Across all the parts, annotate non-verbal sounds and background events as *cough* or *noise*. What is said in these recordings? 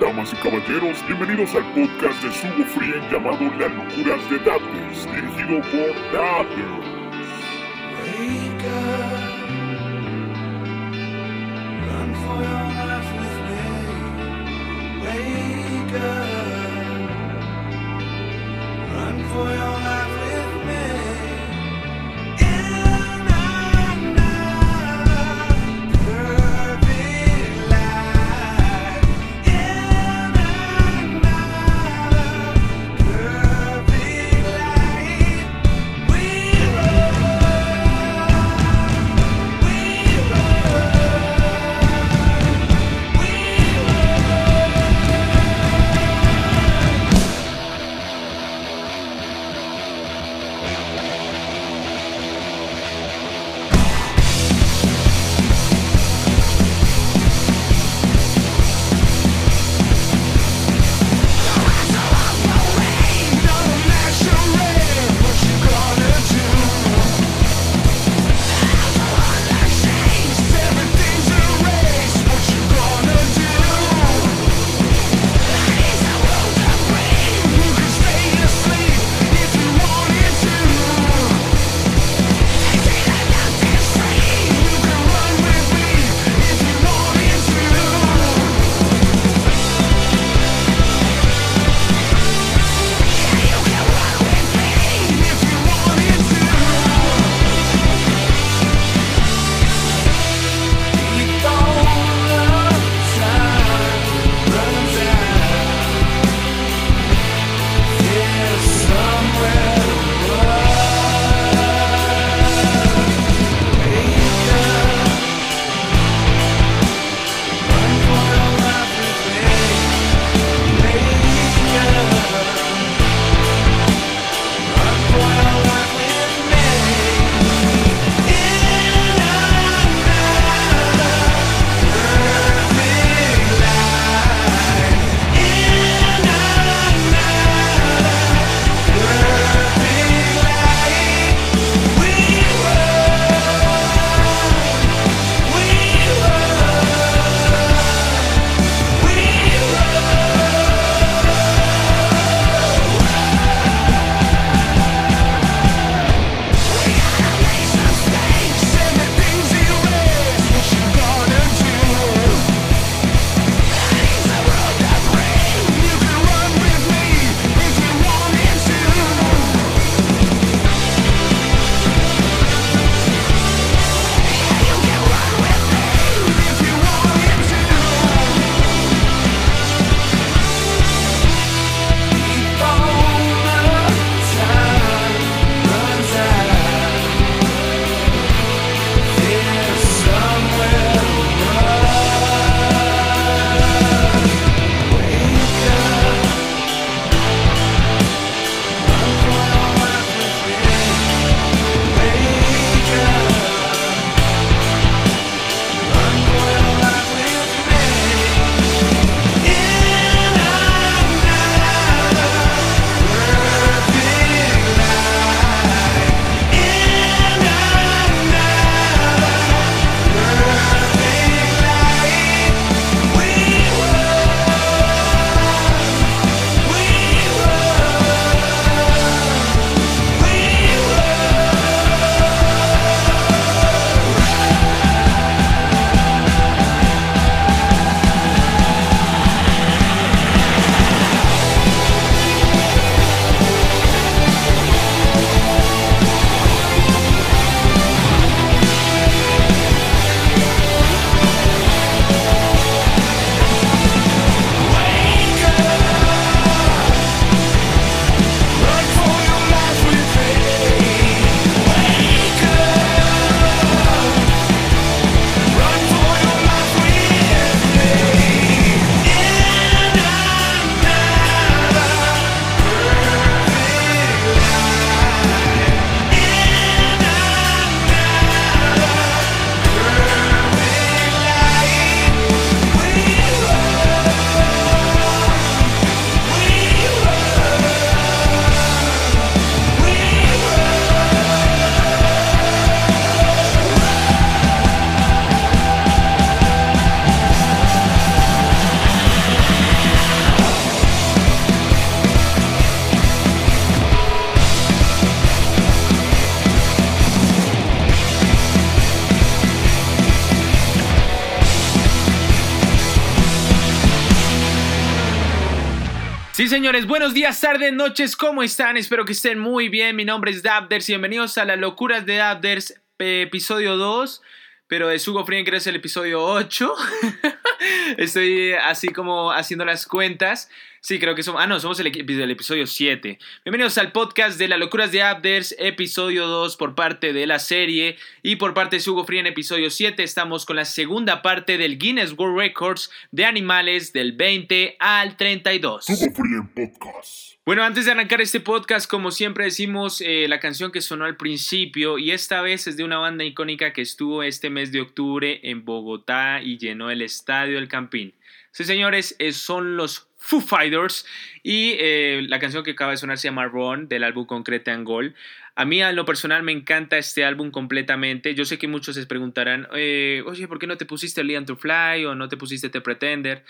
Damas y caballeros, bienvenidos al podcast de Sugo Frien llamado Las locuras de Dates, dirigido por Dates. Sí, señores, buenos días, tardes, noches, ¿cómo están? Espero que estén muy bien. Mi nombre es Dabders y bienvenidos a las locuras de Dabders, eh, episodio 2. Pero de Sugo Frien creo que es el episodio 8. *laughs* Estoy así como haciendo las cuentas. Sí, creo que somos. Ah, no, somos el, el episodio 7. Bienvenidos al podcast de las locuras de Abders, episodio 2 por parte de la serie. Y por parte de Sugo Free en episodio 7 estamos con la segunda parte del Guinness World Records de animales del 20 al 32. Sugo Free en Podcast. Bueno, antes de arrancar este podcast, como siempre decimos, eh, la canción que sonó al principio, y esta vez es de una banda icónica que estuvo este mes de octubre en Bogotá y llenó el estadio del Campín. Sí, señores, eh, son los Foo Fighters, y eh, la canción que acaba de sonar se llama Run, del álbum Concrete and Gold. A mí, a lo personal, me encanta este álbum completamente. Yo sé que muchos se preguntarán, eh, oye, ¿por qué no te pusiste Leon to Fly o no te pusiste The Pretender?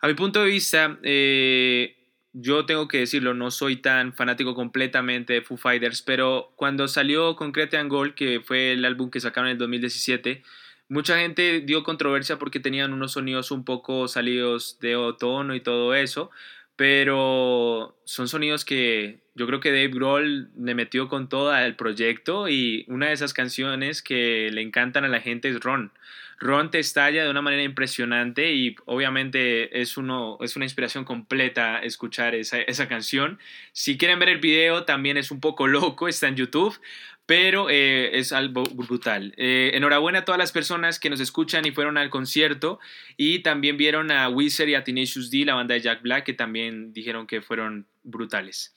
A mi punto de vista, eh, yo tengo que decirlo, no soy tan fanático completamente de Foo Fighters, pero cuando salió Concrete and Gold, que fue el álbum que sacaron en el 2017, mucha gente dio controversia porque tenían unos sonidos un poco salidos de tono y todo eso, pero son sonidos que yo creo que Dave Grohl le metió con todo al proyecto y una de esas canciones que le encantan a la gente es Ron. Ron te estalla de una manera impresionante y obviamente es, uno, es una inspiración completa escuchar esa, esa canción. Si quieren ver el video, también es un poco loco, está en YouTube, pero eh, es algo brutal. Eh, enhorabuena a todas las personas que nos escuchan y fueron al concierto y también vieron a Wizard y a Tenacious D, la banda de Jack Black, que también dijeron que fueron brutales.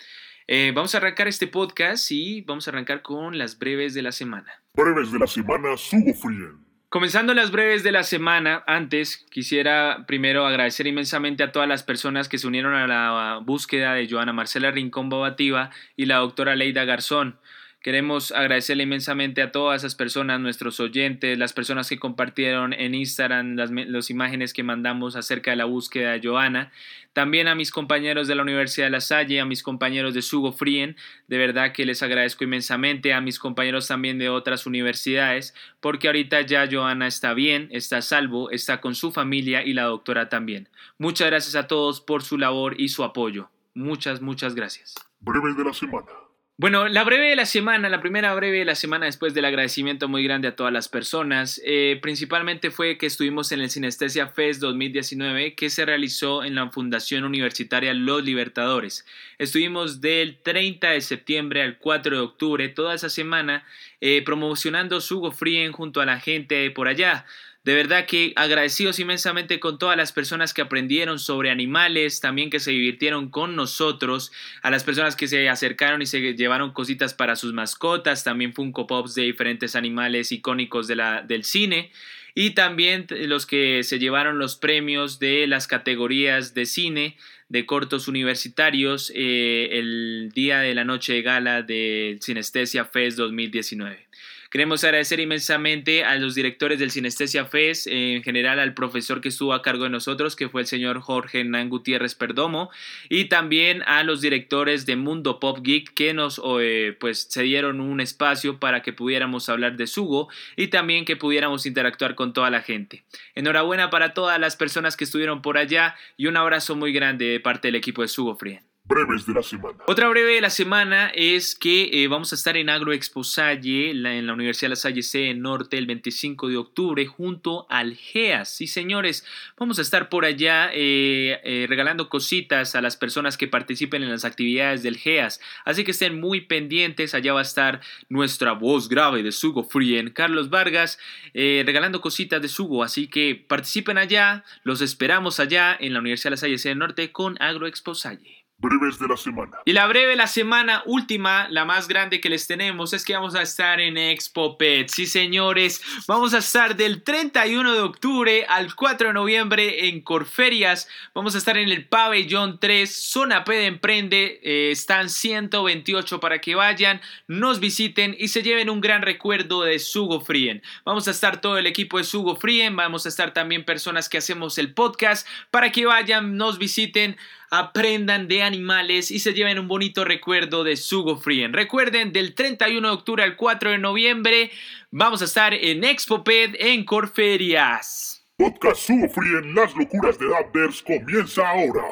Eh, vamos a arrancar este podcast y vamos a arrancar con las breves de la semana. Breves de la semana, Sugo Free. Comenzando las breves de la semana, antes quisiera primero agradecer inmensamente a todas las personas que se unieron a la búsqueda de Joana Marcela Rincón Bobativa y la doctora Leida Garzón. Queremos agradecerle inmensamente a todas esas personas, nuestros oyentes, las personas que compartieron en Instagram las, imágenes que mandamos acerca de la búsqueda de Joana. También a mis compañeros de la Universidad de La Salle, a mis compañeros de Sugo Frien, de verdad que les agradezco inmensamente, a mis compañeros también de otras universidades, porque ahorita ya Joana está bien, está a salvo, está con su familia y la doctora también. Muchas gracias a todos por su labor y su apoyo. Muchas, muchas gracias. Breves de la semana. Bueno, la breve de la semana, la primera breve de la semana después del agradecimiento muy grande a todas las personas, eh, principalmente fue que estuvimos en el Sinestesia Fest 2019 que se realizó en la Fundación Universitaria Los Libertadores. Estuvimos del 30 de septiembre al 4 de octubre, toda esa semana, eh, promocionando Sugo Frien junto a la gente por allá. De verdad que agradecidos inmensamente con todas las personas que aprendieron sobre animales, también que se divirtieron con nosotros, a las personas que se acercaron y se llevaron cositas para sus mascotas, también Funko Pops de diferentes animales icónicos de del cine y también los que se llevaron los premios de las categorías de cine de cortos universitarios eh, el día de la noche de gala del Sinestesia Fest 2019. Queremos agradecer inmensamente a los directores del Sinestesia Fest, en general al profesor que estuvo a cargo de nosotros, que fue el señor Jorge Hernán Gutiérrez Perdomo, y también a los directores de Mundo Pop Geek que nos eh, pues, se dieron un espacio para que pudiéramos hablar de Sugo y también que pudiéramos interactuar con toda la gente. Enhorabuena para todas las personas que estuvieron por allá y un abrazo muy grande de parte del equipo de Sugo Frien. Breves de la semana. Otra breve de la semana es que eh, vamos a estar en Agro Expo Salle, en la Universidad de La Salle C Norte, el 25 de octubre, junto al GEAS. Sí, señores, vamos a estar por allá eh, eh, regalando cositas a las personas que participen en las actividades del GEAS. Así que estén muy pendientes. Allá va a estar nuestra voz grave de Sugo Frien, Carlos Vargas, regalando cositas de Sugo. Así que participen allá. Los esperamos allá en la Universidad de La Salle C Norte con Agro Expo Salle. Breves de la semana. Y la breve de la semana última, la más grande que les tenemos, es que vamos a estar en Expo Pet. Sí, señores, vamos a estar del 31 de octubre al 4 de noviembre en Corferias. Vamos a estar en el pabellón 3, zona P de Emprende. Eh, están 128 para que vayan, nos visiten y se lleven un gran recuerdo de Sugo Frien. Vamos a estar todo el equipo de Sugo Frien, vamos a estar también personas que hacemos el podcast para que vayan, nos visiten aprendan de animales y se lleven un bonito recuerdo de Sugo Frien. Recuerden, del 31 de octubre al 4 de noviembre vamos a estar en Expoped en Corferias. Podcast Sugo Free en Las Locuras de Dabders comienza ahora.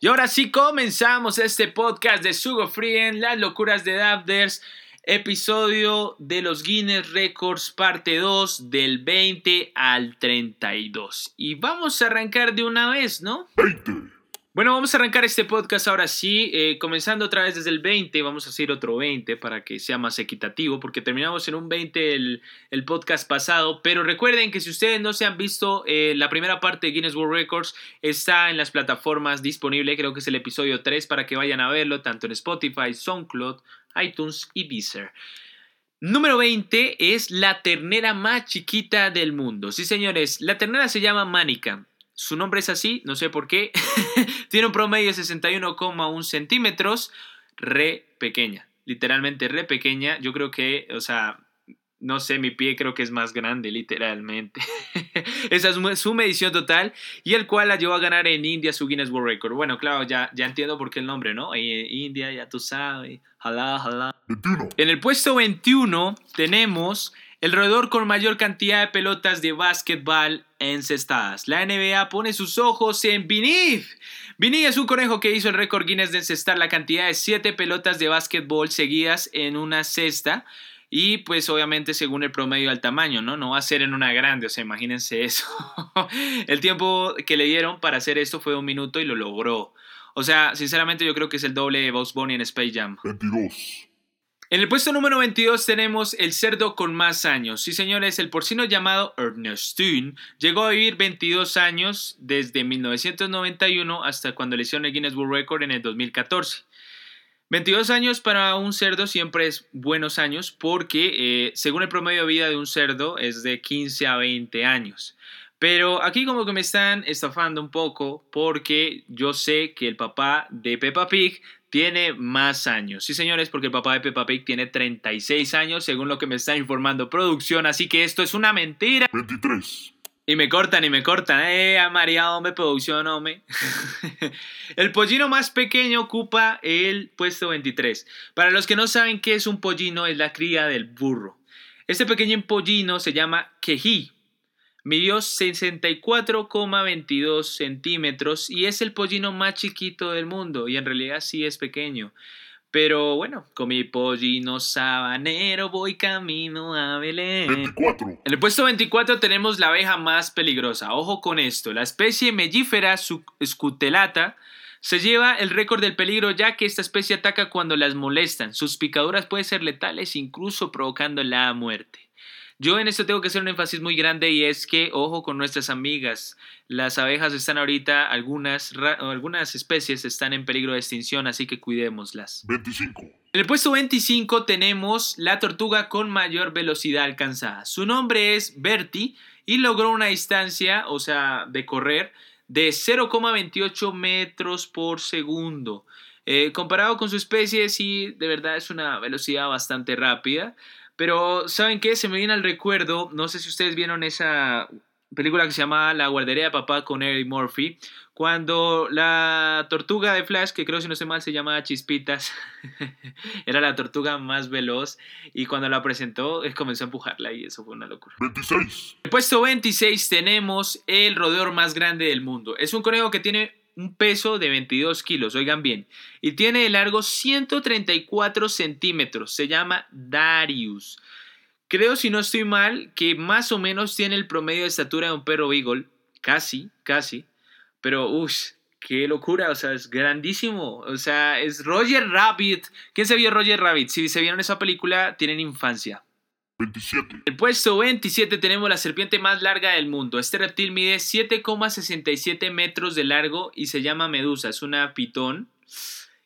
Y ahora sí comenzamos este podcast de Sugo Free Las locuras de Dabders, episodio de los Guinness Records, parte 2, del 20 al 32. Y vamos a arrancar de una vez, ¿no? 20. Bueno, vamos a arrancar este podcast ahora sí, eh, comenzando otra vez desde el 20, vamos a hacer otro 20 para que sea más equitativo, porque terminamos en un 20 el, el podcast pasado, pero recuerden que si ustedes no se han visto, eh, la primera parte de Guinness World Records está en las plataformas disponible, creo que es el episodio 3, para que vayan a verlo, tanto en Spotify, SoundCloud, iTunes y Deezer. Número 20 es la ternera más chiquita del mundo. Sí, señores, la ternera se llama Manica. Su nombre es así, no sé por qué. *laughs* Tiene un promedio de 61,1 centímetros. Re pequeña. Literalmente re pequeña. Yo creo que, o sea, no sé, mi pie creo que es más grande, literalmente. *laughs* Esa es su medición total y el cual la llevó a ganar en India su Guinness World Record. Bueno, claro, ya, ya entiendo por qué el nombre, ¿no? Eh, India, ya tú sabes. Jalá, jalá. 21. En el puesto 21 tenemos el roedor con mayor cantidad de pelotas de básquetbol encestadas. La NBA pone sus ojos en Vinny. Vinny es un conejo que hizo el récord Guinness de encestar la cantidad de 7 pelotas de básquetbol seguidas en una cesta. Y pues obviamente según el promedio al tamaño, ¿no? No va a ser en una grande, o sea, imagínense eso. *laughs* el tiempo que le dieron para hacer esto fue un minuto y lo logró. O sea, sinceramente yo creo que es el doble de Bugs Bunny en Space Jam. 22. En el puesto número 22 tenemos el cerdo con más años. Sí, señores, el porcino llamado Ernestine llegó a vivir 22 años desde 1991 hasta cuando le hicieron el Guinness World Record en el 2014. 22 años para un cerdo siempre es buenos años porque eh, según el promedio de vida de un cerdo es de 15 a 20 años. Pero aquí como que me están estafando un poco porque yo sé que el papá de Peppa Pig tiene más años. Sí, señores, porque el papá de Peppa Pig tiene 36 años, según lo que me está informando producción, así que esto es una mentira. 23. Y me cortan y me cortan. Eh, a María, hombre, producción, hombre. *laughs* el pollino más pequeño ocupa el puesto 23. Para los que no saben qué es un pollino, es la cría del burro. Este pequeño pollino se llama quejí. Midió 64,22 centímetros y es el pollino más chiquito del mundo. Y en realidad sí es pequeño. Pero bueno, con mi pollino sabanero voy camino a Belén. 24. En el puesto 24 tenemos la abeja más peligrosa. Ojo con esto. La especie mellífera scutelata se lleva el récord del peligro ya que esta especie ataca cuando las molestan. Sus picaduras pueden ser letales incluso provocando la muerte. Yo en esto tengo que hacer un énfasis muy grande y es que ojo con nuestras amigas. Las abejas están ahorita, algunas, algunas especies están en peligro de extinción, así que cuidémoslas. 25. En el puesto 25 tenemos la tortuga con mayor velocidad alcanzada. Su nombre es Bertie y logró una distancia, o sea, de correr, de 0,28 metros por segundo. Eh, comparado con su especie, sí, de verdad es una velocidad bastante rápida. Pero, ¿saben qué? Se me viene al recuerdo, no sé si ustedes vieron esa película que se llama La guardería de papá con Eddie Murphy, cuando la tortuga de Flash, que creo si no sé mal se llama Chispitas, *laughs* era la tortuga más veloz y cuando la presentó comenzó a empujarla y eso fue una locura. 26. En el puesto 26 tenemos el roedor más grande del mundo. Es un conejo que tiene un peso de 22 kilos, oigan bien, y tiene de largo 134 centímetros. Se llama Darius. Creo, si no estoy mal, que más o menos tiene el promedio de estatura de un perro beagle. Casi, casi. Pero, uff, qué locura. O sea, es grandísimo. O sea, es Roger Rabbit. ¿Quién se vio Roger Rabbit? Si se vieron esa película, tienen infancia. 27. En el puesto 27 tenemos la serpiente más larga del mundo. Este reptil mide 7,67 metros de largo y se llama medusa. Es una pitón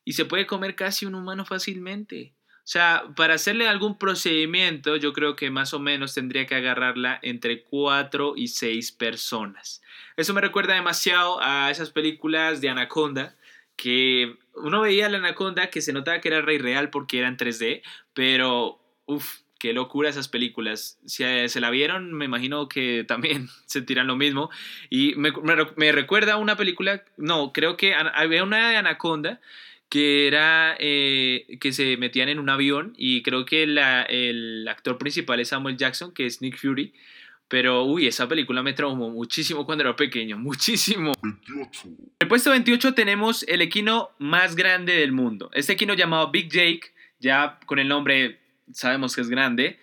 y se puede comer casi un humano fácilmente. O sea, para hacerle algún procedimiento, yo creo que más o menos tendría que agarrarla entre 4 y 6 personas. Eso me recuerda demasiado a esas películas de Anaconda, que uno veía a la Anaconda que se notaba que era rey real porque era en 3D, pero uff, qué locura esas películas. Si eh, se la vieron, me imagino que *laughs* también sentirán lo mismo. Y me, me, me recuerda a una película, no, creo que había una de Anaconda que era eh, que se metían en un avión y creo que la- el actor principal es Samuel Jackson, que es Nick Fury, Pero, uy, esa película me traumó muchísimo cuando era pequeño, *laughs* muchísimo. 28. En el puesto 28 tenemos el equino más grande del mundo. Este equino llamado Big Jake, ya con el nombre sabemos que es grande,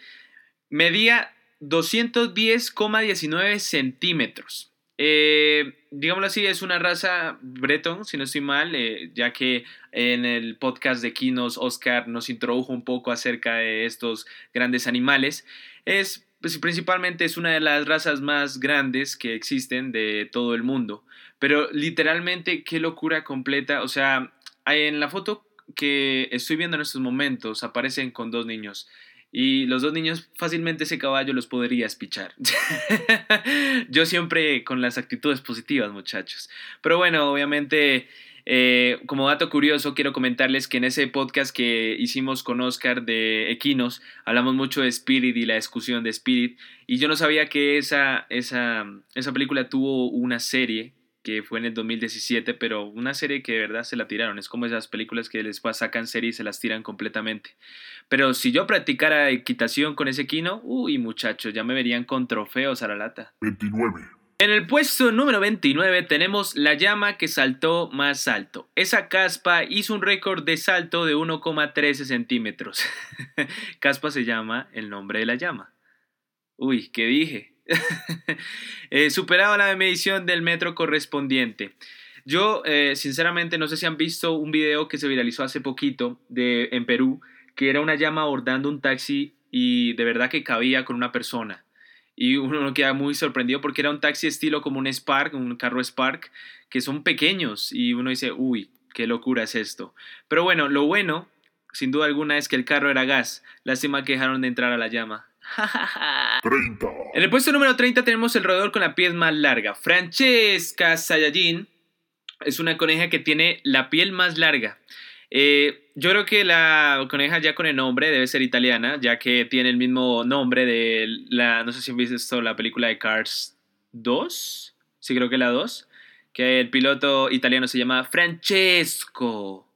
medía 210,19 centímetros. Eh, digámoslo así, es una raza breton, si no estoy mal, eh, ya que en el podcast de Equinos Oscar nos introdujo un poco acerca de estos grandes animales. Es pues, principalmente es una de las razas más grandes que existen de todo el mundo. Pero literalmente, qué locura completa. O sea, en la foto que estoy viendo en estos momentos aparecen con dos niños. Y los dos niños fácilmente ese caballo los podría espichar. *laughs* Yo siempre con las actitudes positivas, muchachos. Pero bueno, obviamente, eh, como dato curioso, quiero comentarles que en ese podcast que hicimos con Oscar de Equinos, hablamos mucho de Spirit y la discusión de Spirit. Y yo no sabía que esa, esa, esa película tuvo una serie que fue en el 2017, pero una serie que de verdad se la tiraron. Es como esas películas que después sacan series y se las tiran completamente. Pero si yo practicara equitación con ese equino, uy muchachos, ya me verían con trofeos a la lata. 29. En el puesto número 29 tenemos la llama que saltó más alto. Esa caspa hizo un récord de salto de 1,13 centímetros. *laughs* caspa se llama el nombre de la llama. Uy, ¿qué dije? *laughs* Eh, superaba la medición del metro correspondiente. Yo, eh, sinceramente, no sé si han visto un video que se viralizó hace poquito en Perú, que era una llama abordando un taxi y de verdad que cabía con una persona. Y uno no queda muy sorprendido porque era un taxi estilo como un Spark, un carro Spark, que son pequeños y uno dice, uy, qué locura es esto. Pero bueno, lo bueno, sin duda alguna, es que el carro era gas. Lástima que dejaron de entrar a la llama. 30. En el puesto número 30 tenemos el roedor con la piel más larga. Francesca Sayajin es una coneja que tiene la piel más larga. Eh, yo creo que la coneja ya con el nombre debe ser italiana, ya que tiene el mismo nombre de la, no sé si han visto la película de Cars 2, sí creo que la 2, que el piloto italiano se llama Francesco.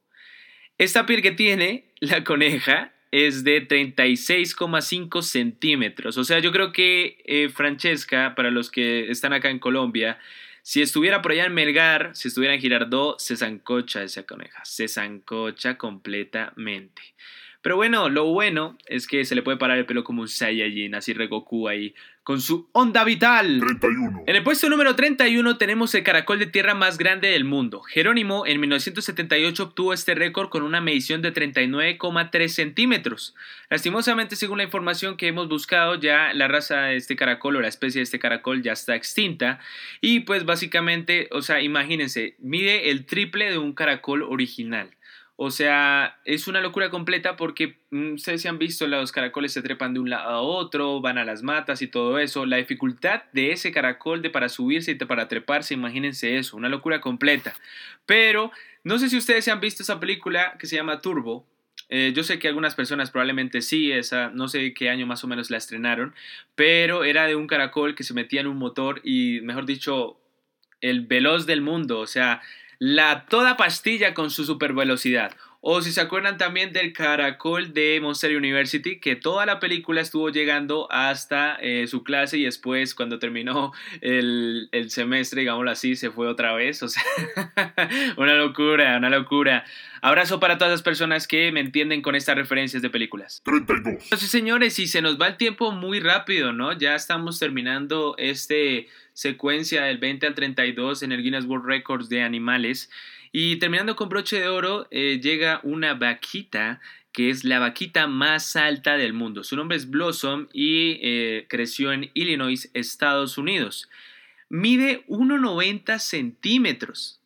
Esta piel que tiene la coneja es de 36,5 centímetros. O sea, yo creo que eh, Francesca, para los que están acá en Colombia, si estuviera por allá en Melgar, si estuviera en Girardot, se zancocha esa coneja. Se zancocha completamente. Pero bueno, lo bueno es que se le puede parar el pelo como un Saiyajin, así Regoku ahí, con su onda vital. 31. En el puesto número 31 tenemos el caracol de tierra más grande del mundo. Jerónimo en 1978 obtuvo este récord con una medición de 39,3 centímetros. Lastimosamente, según la información que hemos buscado, ya la raza de este caracol o la especie de este caracol ya está extinta. Y pues básicamente, o sea, imagínense, mide el triple de un caracol original. O sea, es una locura completa porque mm, ustedes se han visto, los caracoles se trepan de un lado a otro, van a las matas y todo eso. La dificultad de ese caracol de para subirse y para treparse, imagínense eso, una locura completa. Pero no sé si ustedes se han visto esa película que se llama Turbo. Eh, yo sé que algunas personas probablemente sí, esa, no sé qué año más o menos la estrenaron, pero era de un caracol que se metía en un motor y, mejor dicho, el veloz del mundo, o sea, la toda pastilla con su super velocidad. O si se acuerdan también del caracol de Monster University, que toda la película estuvo llegando hasta eh, su clase y después cuando terminó el, el semestre, digámoslo así, se fue otra vez. O sea, *laughs* una locura, una locura. Abrazo para todas las personas que me entienden con estas referencias de películas. 32. Entonces, señores, y se nos va el tiempo muy rápido, ¿no? Ya estamos terminando este secuencia del 20 al 32 en el Guinness World Records de animales. Y terminando con broche de oro, eh, llega una vaquita que es la vaquita más alta del mundo. Su nombre es Blossom y eh, creció en Illinois, Estados Unidos. Mide 1,90 centímetros.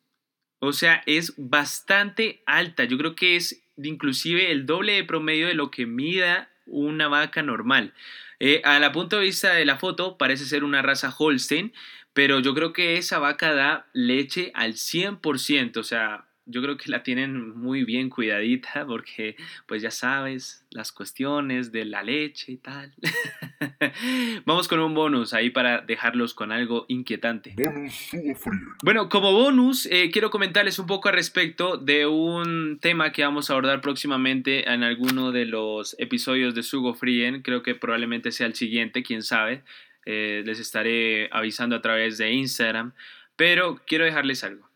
O sea, es bastante alta. Yo creo que es inclusive el doble de promedio de lo que mida una vaca normal. Eh, a la punto de vista de la foto parece ser una raza Holstein, pero yo creo que esa vaca da leche al 100%, o sea, yo creo que la tienen muy bien cuidadita porque pues ya sabes las cuestiones de la leche y tal. *laughs* Vamos con un bonus ahí para dejarlos con algo inquietante. Bonus Sugo Free. Bueno, como bonus, eh, quiero comentarles un poco al respecto de un tema que vamos a abordar próximamente en alguno de los episodios de Sugo Frien. Creo que probablemente sea el siguiente, quién sabe. eh, les estaré avisando a través de Instagram, pero quiero dejarles algo.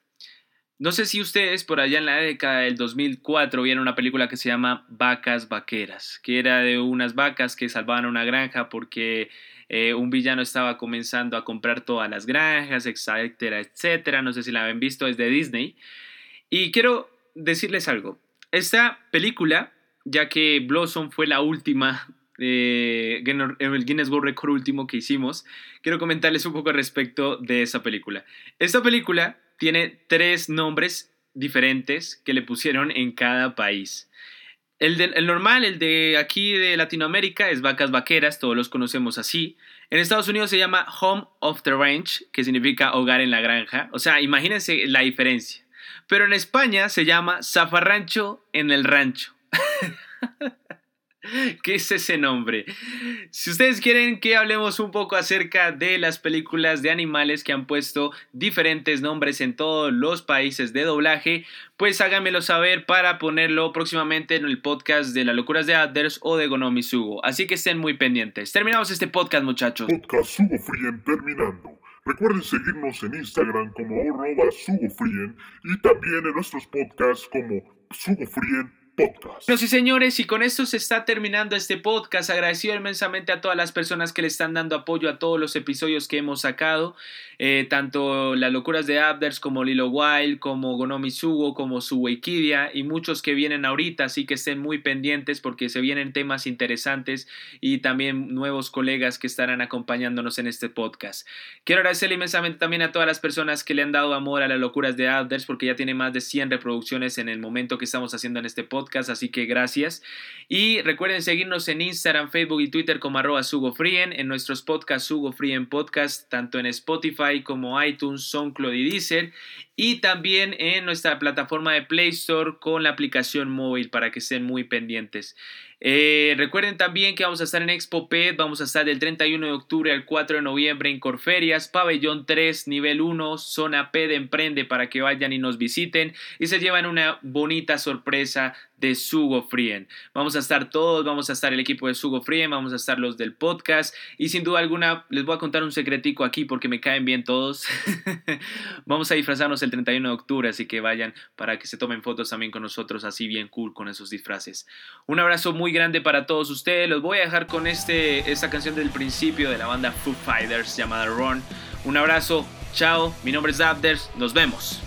No sé si ustedes por allá en la década del 2004 vieron una película que se llama Vacas Vaqueras, que era de unas vacas que salvaban una granja porque eh, un villano estaba comenzando a comprar todas las granjas, etcétera, etcétera. No sé si la habían visto, es de Disney. Y quiero decirles algo. Esta película, ya que Blossom fue la última, eh, el Guinness World Record último que hicimos, quiero comentarles un poco respecto de esa película. Esta película tiene tres nombres diferentes que le pusieron en cada país. El, normal, el de aquí de Latinoamérica, es vacas vaqueras, todos los conocemos así. En Estados Unidos se llama Home of the Ranch, que significa hogar en la granja. O sea, imagínense la diferencia. Pero en España se llama zafarrancho en el rancho. *laughs* *laughs* ¿Qué es ese nombre? Si ustedes quieren que hablemos un poco acerca de las películas de animales que han puesto diferentes nombres en todos los países de doblaje, pues háganmelo saber para ponerlo próximamente en el podcast de las locuras de Aders o de Gonomi Sugo. Así que estén muy pendientes. Terminamos este podcast, muchachos. Podcast Sugo Frien terminando. Recuerden seguirnos en Instagram como arroba Sugo y también en nuestros podcasts como Sugo Frien Podcast. Bueno, señores, y con esto se está terminando este podcast. Agradecido inmensamente a todas las personas que le están dando apoyo a todos los episodios que hemos sacado, eh, tanto las locuras de Abders como Lilo Wild, como Gonomi Sugo, como Suweikidia y muchos que vienen ahorita, así que estén muy pendientes porque se vienen temas interesantes y también nuevos colegas que estarán acompañándonos en este podcast. Quiero agradecerle inmensamente también a todas las personas que le han dado amor a las locuras de Abders porque ya tiene más de 100 reproducciones en el momento que estamos haciendo en este podcast, así que gracias. Y recuerden seguirnos en Instagram, Facebook y Twitter como arroba SugoFrien, en nuestros podcasts Sugo Frien Podcast, tanto en Spotify como iTunes, SoundCloud y Deezer, y también en nuestra plataforma de Play Store con la aplicación móvil para que estén muy pendientes. Eh, recuerden también que vamos a estar en Expo PET, vamos a estar del 31 de octubre al 4 de noviembre en Corferias, pabellón 3, nivel 1, zona P de Emprende para que vayan y nos visiten y se llevan una bonita sorpresa de Sugo Frien. Vamos a estar todos, vamos a estar el equipo de Sugo Frien, vamos a estar los del podcast y sin duda alguna les voy a contar un secretico aquí porque me caen bien todos. *laughs* vamos a disfrazarnos el 31 de octubre, así que vayan para que se tomen fotos también con nosotros así bien cool con esos disfraces. Un abrazo muy grande para todos ustedes. Los voy a dejar con este, esta canción del principio de la banda Foo Fighters llamada Run. Un abrazo, chao. Mi nombre es Abders. Nos vemos.